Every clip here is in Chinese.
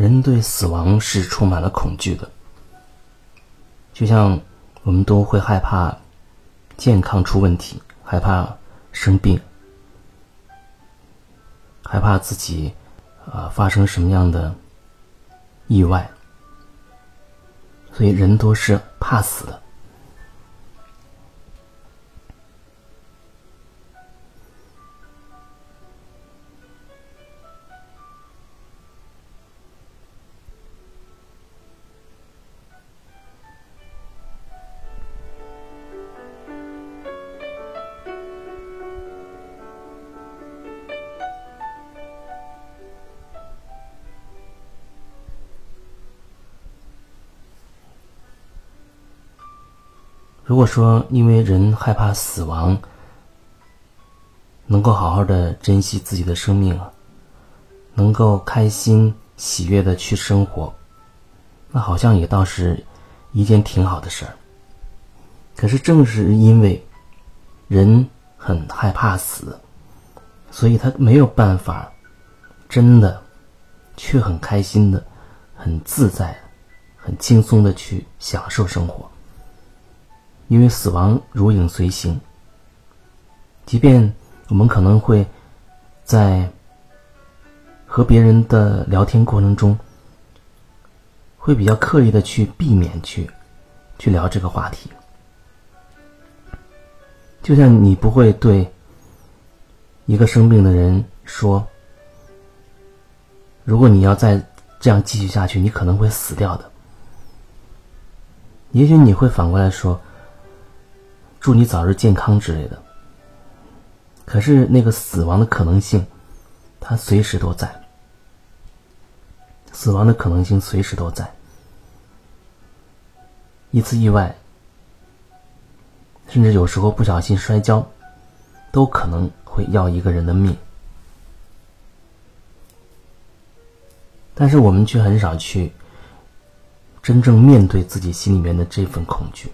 人对死亡是充满了恐惧的，就像我们都会害怕健康出问题，害怕生病，害怕自己啊发生什么样的意外，所以人都是怕死的。如果说因为人害怕死亡，能够好好的珍惜自己的生命，能够开心喜悦的去生活，那好像也倒是一件挺好的事儿。可是正是因为人很害怕死，所以他没有办法真的去很开心的、很自在、很轻松的去享受生活。因为死亡如影随形，即便我们可能会在和别人的聊天过程中，会比较刻意的去避免去去聊这个话题，就像你不会对一个生病的人说：“如果你要再这样继续下去，你可能会死掉的。”也许你会反过来说。祝你早日健康之类的。可是那个死亡的可能性，它随时都在。死亡的可能性随时都在。一次意外，甚至有时候不小心摔跤，都可能会要一个人的命。但是我们却很少去真正面对自己心里面的这份恐惧。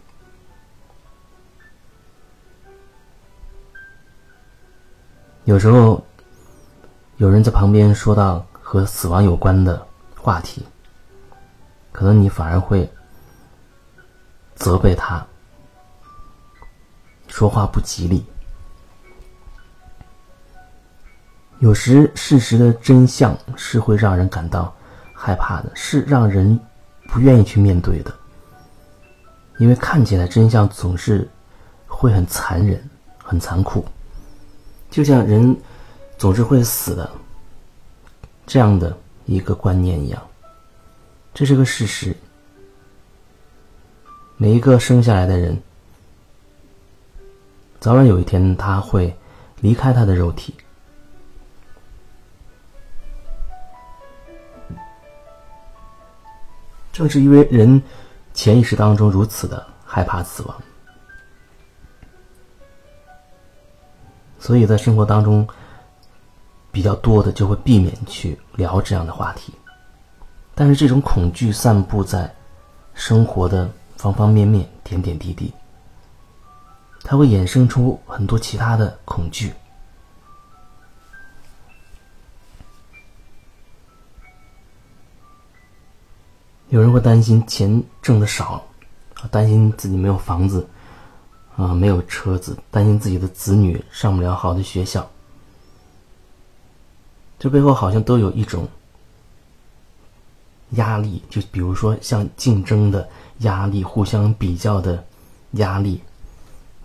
有时候，有人在旁边说到和死亡有关的话题，可能你反而会责备他，说话不吉利。有时事实的真相是会让人感到害怕的，是让人不愿意去面对的，因为看起来真相总是会很残忍、很残酷。就像人总是会死的这样的一个观念一样，这是个事实。每一个生下来的人，早晚有一天他会离开他的肉体。正是因为人潜意识当中如此的害怕死亡。所以在生活当中，比较多的就会避免去聊这样的话题。但是这种恐惧散布在生活的方方面面、点点滴滴，它会衍生出很多其他的恐惧。有人会担心钱挣的少，担心自己没有房子。啊，没有车子，担心自己的子女上不了好的学校，这背后好像都有一种压力，就比如说像竞争的压力、互相比较的压力、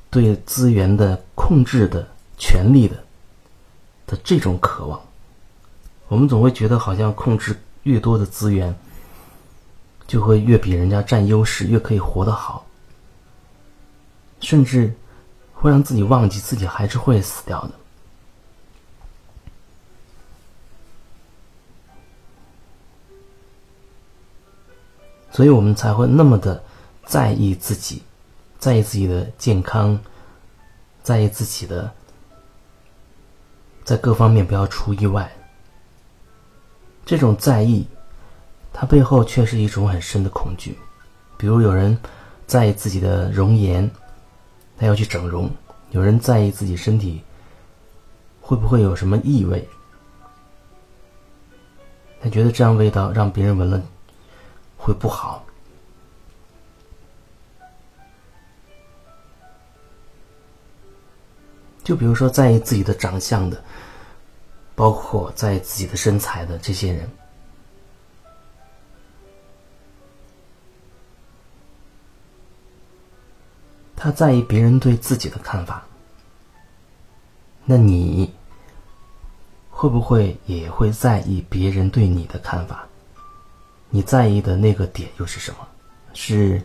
对资源的控制的权利的的这种渴望，我们总会觉得好像控制越多的资源，就会越比人家占优势，越可以活得好。甚至会让自己忘记自己还是会死掉的，所以我们才会那么的在意自己，在意自己的健康，在意自己的在各方面不要出意外。这种在意，它背后却是一种很深的恐惧。比如有人在意自己的容颜。他要去整容，有人在意自己身体会不会有什么异味，他觉得这样味道让别人闻了会不好。就比如说在意自己的长相的，包括在意自己的身材的这些人，他在意别人对自己的看法。那你会不会也会在意别人对你的看法？你在意的那个点又是什么？是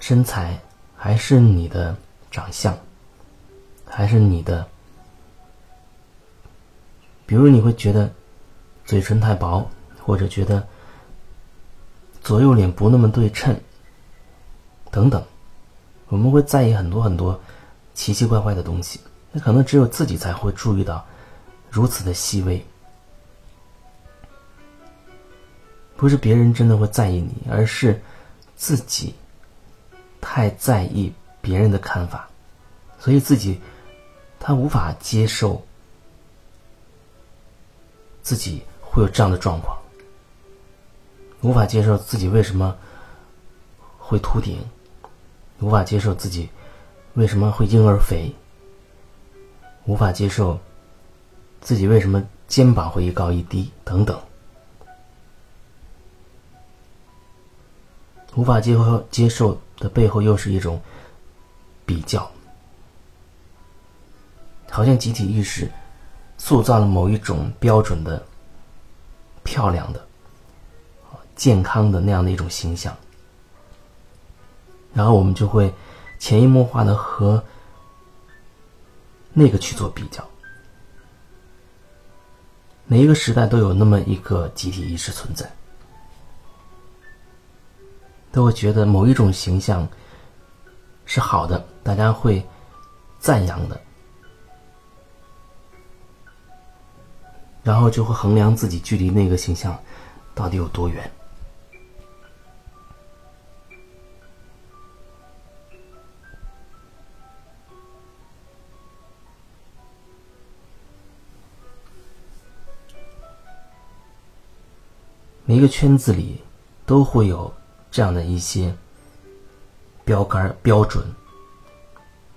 身材，还是你的长相？还是你的，比如你会觉得嘴唇太薄，或者觉得左右脸不那么对称，等等，我们会在意很多很多奇奇怪怪的东西。那可能只有自己才会注意到如此的细微，不是别人真的会在意你，而是自己太在意别人的看法，所以自己。他无法接受自己会有这样的状况，无法接受自己为什么会秃顶，无法接受自己为什么会婴儿肥，无法接受自己为什么肩膀会一高一低等等，无法接受接受的背后又是一种比较。好像集体意识塑造了某一种标准的、漂亮的、健康的那样的一种形象，然后我们就会潜移默化的和那个去做比较。每一个时代都有那么一个集体意识存在，都会觉得某一种形象是好的，大家会赞扬的。然后就会衡量自己距离那个形象到底有多远。每一个圈子里都会有这样的一些标杆标准，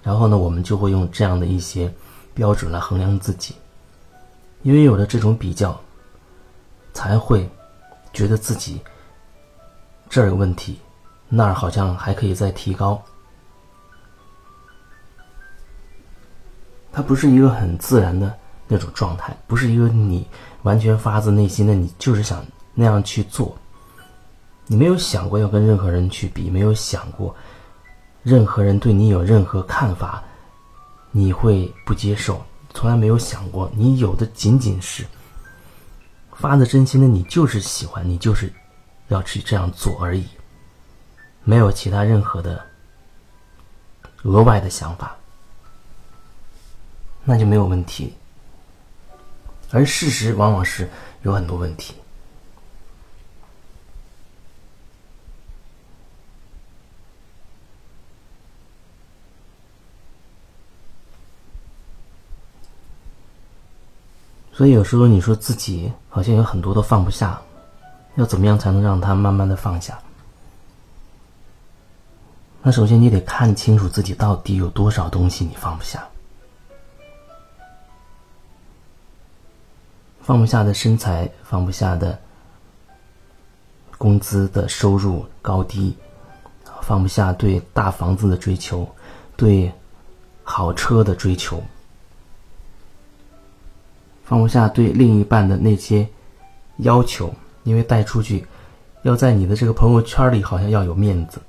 然后呢，我们就会用这样的一些标准来衡量自己。因为有了这种比较，才会觉得自己这儿有问题，那儿好像还可以再提高。它不是一个很自然的那种状态，不是一个你完全发自内心的，你就是想那样去做。你没有想过要跟任何人去比，没有想过任何人对你有任何看法，你会不接受。从来没有想过，你有的仅仅是发自真心的，你就是喜欢，你就是要去这样做而已，没有其他任何的额外的想法，那就没有问题。而事实往往是有很多问题。所以有时候你说自己好像有很多都放不下，要怎么样才能让他慢慢的放下？那首先你得看清楚自己到底有多少东西你放不下。放不下的身材，放不下的工资的收入高低，放不下对大房子的追求，对好车的追求。放不下对另一半的那些要求，因为带出去要在你的这个朋友圈里好像要有面子，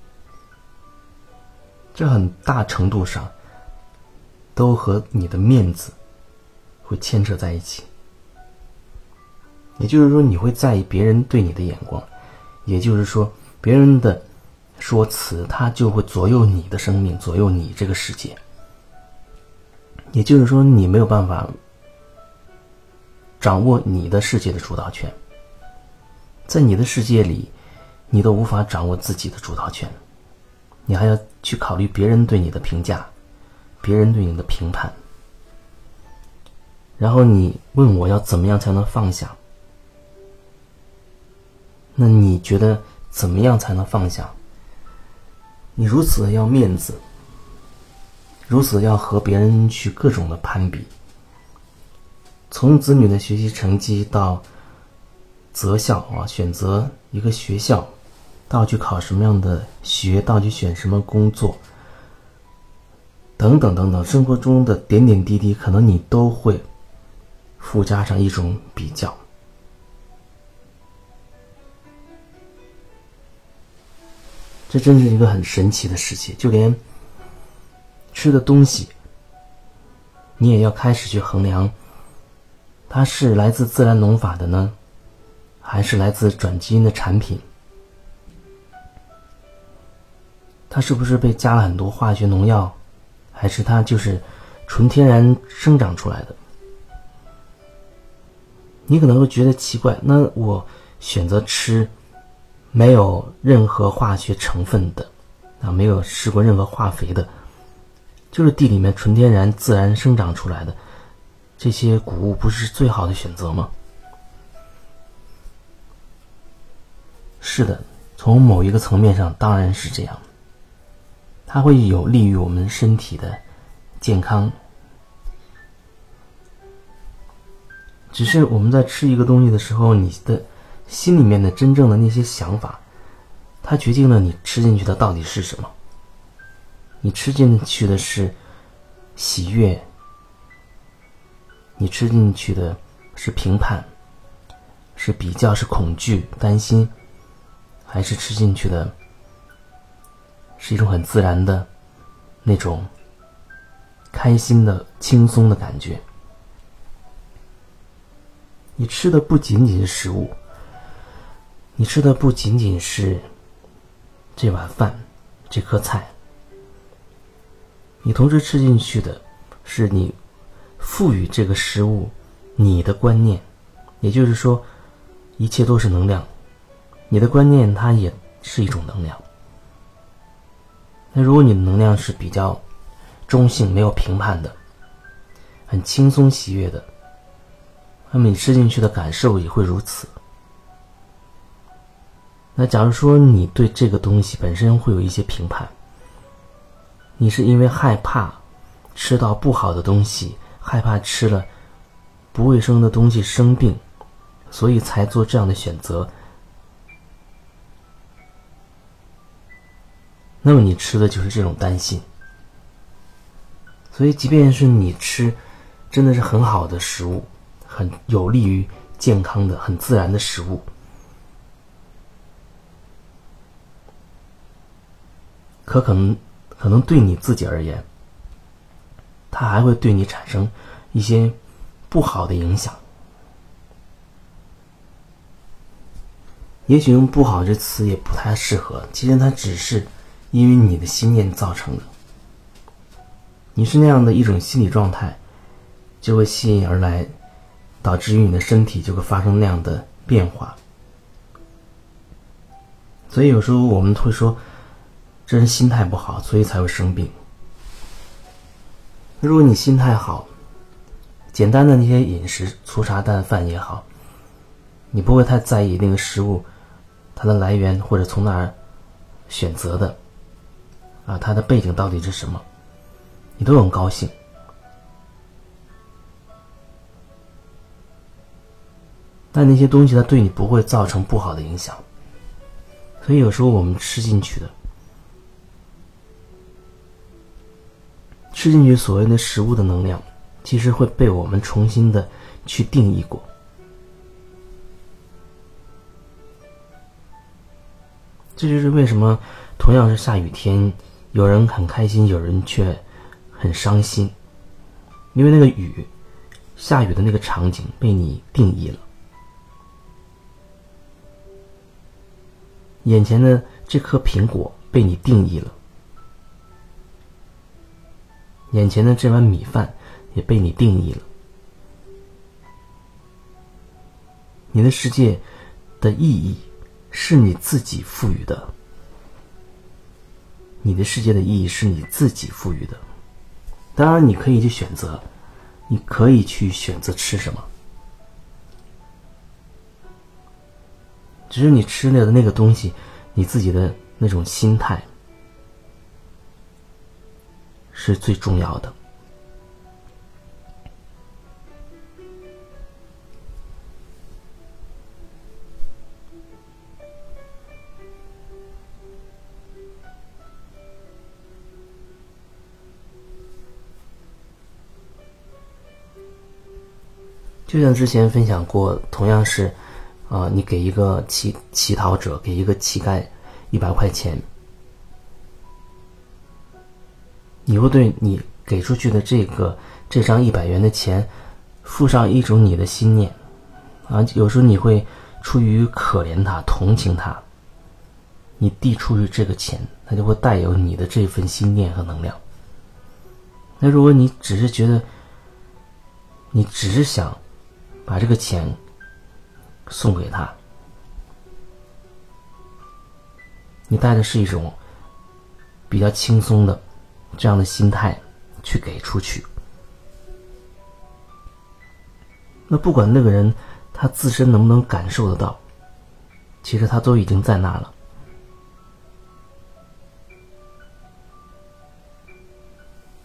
这很大程度上都和你的面子会牵扯在一起。也就是说，你会在意别人对你的眼光，也就是说，别人的说辞他就会左右你的生命，左右你这个世界。也就是说，你没有办法。掌握你的世界的主导权，在你的世界里，你都无法掌握自己的主导权，你还要去考虑别人对你的评价，别人对你的评判，然后你问我要怎么样才能放下？那你觉得怎么样才能放下？你如此的要面子，如此要和别人去各种的攀比，从子女的学习成绩到择校啊，选择一个学校，到去考什么样的学，到去选什么工作，等等等等，生活中的点点滴滴，可能你都会附加上一种比较。这真是一个很神奇的事情，就连吃的东西，你也要开始去衡量，它是来自自然农法的呢，还是来自转基因的产品？它是不是被加了很多化学农药，还是它就是纯天然生长出来的？你可能会觉得奇怪，那我选择吃。没有任何化学成分的，啊，没有施过任何化肥的，就是地里面纯天然自然生长出来的这些谷物，不是最好的选择吗？是的，从某一个层面上当然是这样，它会有利于我们身体的健康。只是我们在吃一个东西的时候，你的。心里面的真正的那些想法，它决定了你吃进去的到底是什么。你吃进去的是喜悦，你吃进去的是评判，是比较，是恐惧、担心，还是吃进去的是一种很自然的那种开心的、轻松的感觉？你吃的不仅仅是食物。你吃的不仅仅是这碗饭、这颗菜，你同时吃进去的是你赋予这个食物你的观念，也就是说，一切都是能量。你的观念它也是一种能量。那如果你的能量是比较中性、没有评判的、很轻松喜悦的，那么你吃进去的感受也会如此。那假如说你对这个东西本身会有一些评判，你是因为害怕吃到不好的东西，害怕吃了不卫生的东西生病，所以才做这样的选择。那么你吃的就是这种担心。所以，即便是你吃真的是很好的食物，很有利于健康的、很自然的食物。可可能，可能对你自己而言，它还会对你产生一些不好的影响。也许用“不好”这词也不太适合，其实它只是因为你的心念造成的。你是那样的一种心理状态，就会吸引而来，导致于你的身体就会发生那样的变化。所以有时候我们会说。这人心态不好，所以才会生病。如果你心态好，简单的那些饮食，粗茶淡饭也好，你不会太在意那个食物它的来源或者从哪儿选择的，啊，它的背景到底是什么，你都很高兴。但那些东西它对你不会造成不好的影响，所以有时候我们吃进去的。吃进去所谓的食物的能量，其实会被我们重新的去定义过。这就是为什么同样是下雨天，有人很开心，有人却很伤心，因为那个雨，下雨的那个场景被你定义了，眼前的这颗苹果被你定义了。眼前的这碗米饭也被你定义了。你的世界的意义是你自己赋予的。你的世界的意义是你自己赋予的。当然，你可以去选择，你可以去选择吃什么。只是你吃了的那个东西，你自己的那种心态是最重要的。就像之前分享过，同样是，啊，你给一个乞乞讨者，给一个乞丐一百块钱，你会对你给出去的这个这张一百元的钱，附上一种你的心念，啊，有时候你会出于可怜他、同情他，你递出去这个钱，他就会带有你的这份心念和能量。那如果你只是觉得，你只是想。把这个钱送给他，你带的是一种比较轻松的这样的心态去给出去。那不管那个人他自身能不能感受得到，其实他都已经在那了。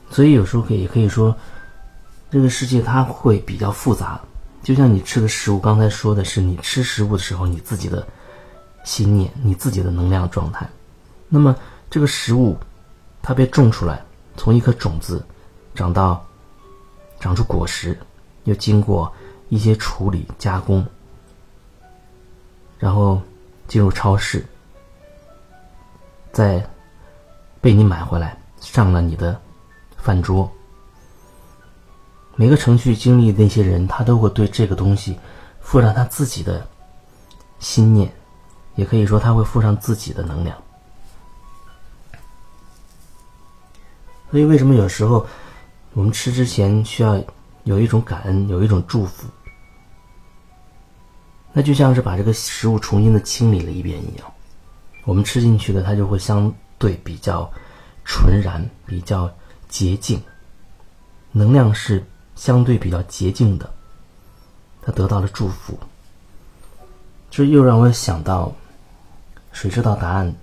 所以有时候可以也可以说，这个世界它会比较复杂。就像你吃的食物，刚才说的是你吃食物的时候，你自己的心念，你自己的能量状态。那么这个食物，它被种出来，从一颗种子长到长出果实，又经过一些处理加工，然后进入超市，再被你买回来，上了你的饭桌。每个程序经历那些人，他都会对这个东西附上他自己的心念，也可以说他会附上自己的能量。所以，为什么有时候我们吃之前需要有一种感恩，有一种祝福？那就像是把这个食物重新的清理了一遍一样，我们吃进去的，它就会相对比较纯然，比较洁净，能量是。相对比较洁净的，他得到了祝福，这又让我想到，谁知道答案？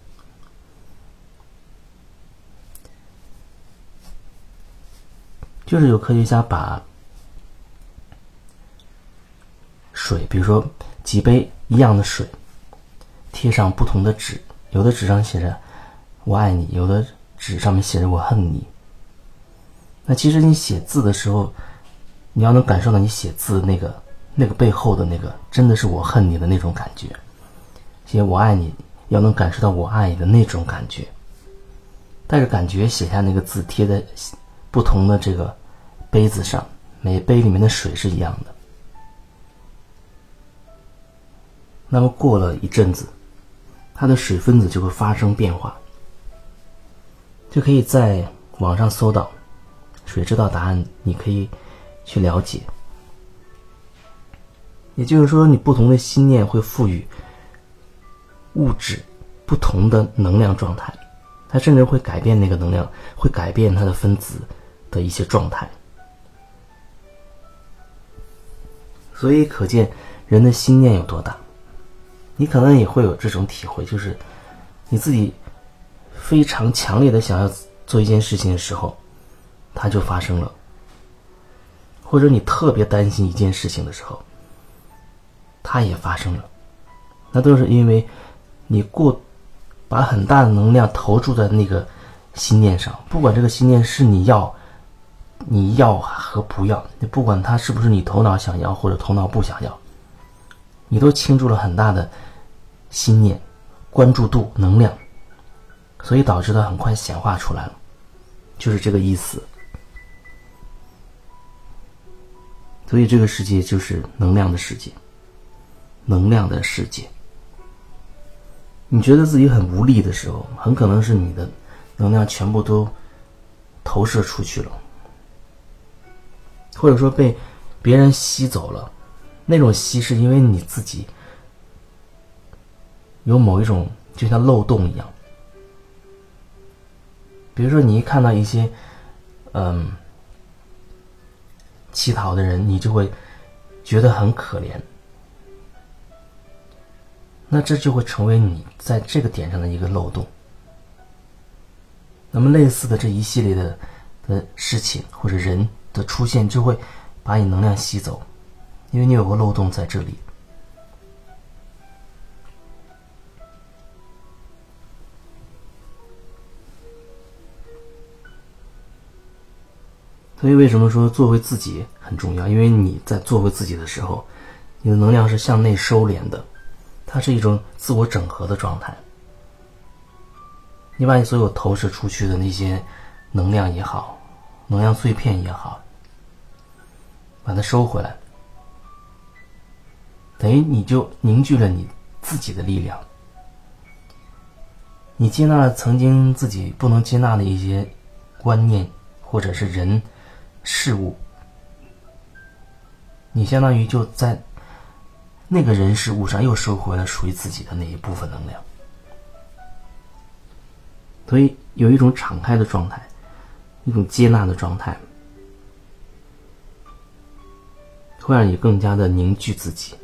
就是有科学家把水，比如说几杯一样的水，贴上不同的纸，有的纸上写着“我爱你”，有的纸上面写着“我恨你”。那其实你写字的时候。你要能感受到你写字那个那个背后的那个，真的是我恨你的那种感觉。写我爱你，要能感受到我爱你的那种感觉。带着感觉写下那个字，贴在不同的这个杯子上，每杯里面的水是一样的。那么过了一阵子，它的水分子就会发生变化，就可以在网上搜到。谁知道答案？你可以。去了解，也就是说，你不同的心念会赋予物质不同的能量状态，它甚至会改变那个能量，会改变它的分子的一些状态。所以，可见人的心念有多大。你可能也会有这种体会，就是你自己非常强烈的想要做一件事情的时候，它就发生了。或者你特别担心一件事情的时候，它也发生了，那都是因为你过把很大的能量投注在那个心念上，不管这个心念是你要，你要和不要，你不管它是不是你头脑想要或者头脑不想要，你都倾注了很大的心念、关注度、能量，所以导致它很快显化出来了，就是这个意思。所以，这个世界就是能量的世界，能量的世界。你觉得自己很无力的时候，很可能是你的能量全部都投射出去了，或者说被别人吸走了。那种吸是因为你自己有某一种就像漏洞一样。比如说，你一看到一些，嗯。乞讨的人，你就会觉得很可怜。那这就会成为你在这个点上的一个漏洞。那么类似的这一系列的的事情或者人的出现，就会把你能量吸走，因为你有个漏洞在这里。所以，为什么说做回自己很重要？因为你在做回自己的时候，你的能量是向内收敛的，它是一种自我整合的状态。你把你所有投射出去的那些能量也好，能量碎片也好，把它收回来，等于你就凝聚了你自己的力量。你接纳了曾经自己不能接纳的一些观念，或者是人。事物，你相当于就在那个人事物上又收回了属于自己的那一部分能量，所以有一种敞开的状态，一种接纳的状态，会让你更加的凝聚自己，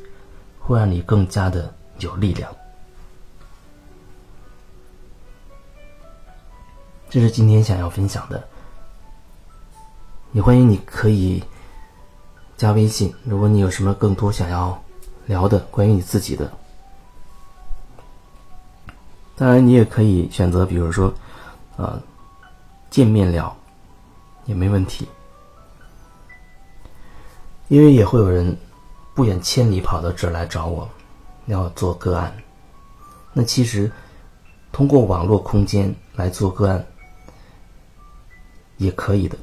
会让你更加的有力量。这是今天想要分享的。也欢迎你可以加微信，如果你有什么更多想要聊的关于你自己的，当然你也可以选择，比如说，呃，见面聊也没问题，因为也会有人不远千里跑到这儿来找我，要做个案。那其实通过网络空间来做个案也可以的。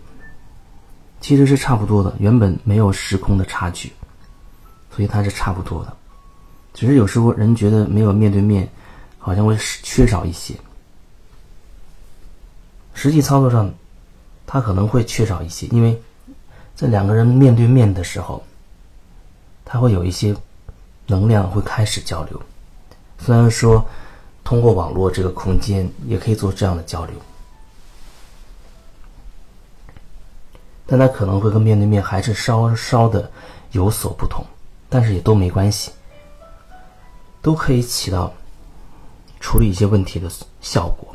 其实是差不多的，原本没有时空的差距，所以它是差不多的。只是有时候人觉得没有面对面，好像会缺少一些。实际操作上，它可能会缺少一些，因为在两个人面对面的时候，他会有一些能量会开始交流。虽然说通过网络这个空间也可以做这样的交流。但他可能会跟面对面还是稍稍的有所不同，但是也都没关系，都可以起到处理一些问题的效果。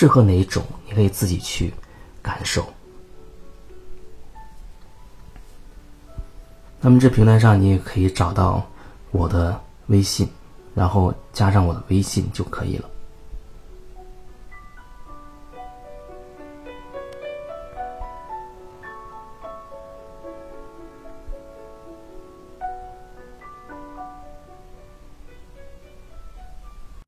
适合哪一种，你可以自己去感受。那么这平台上你也可以找到我的微信，然后加上我的微信就可以了。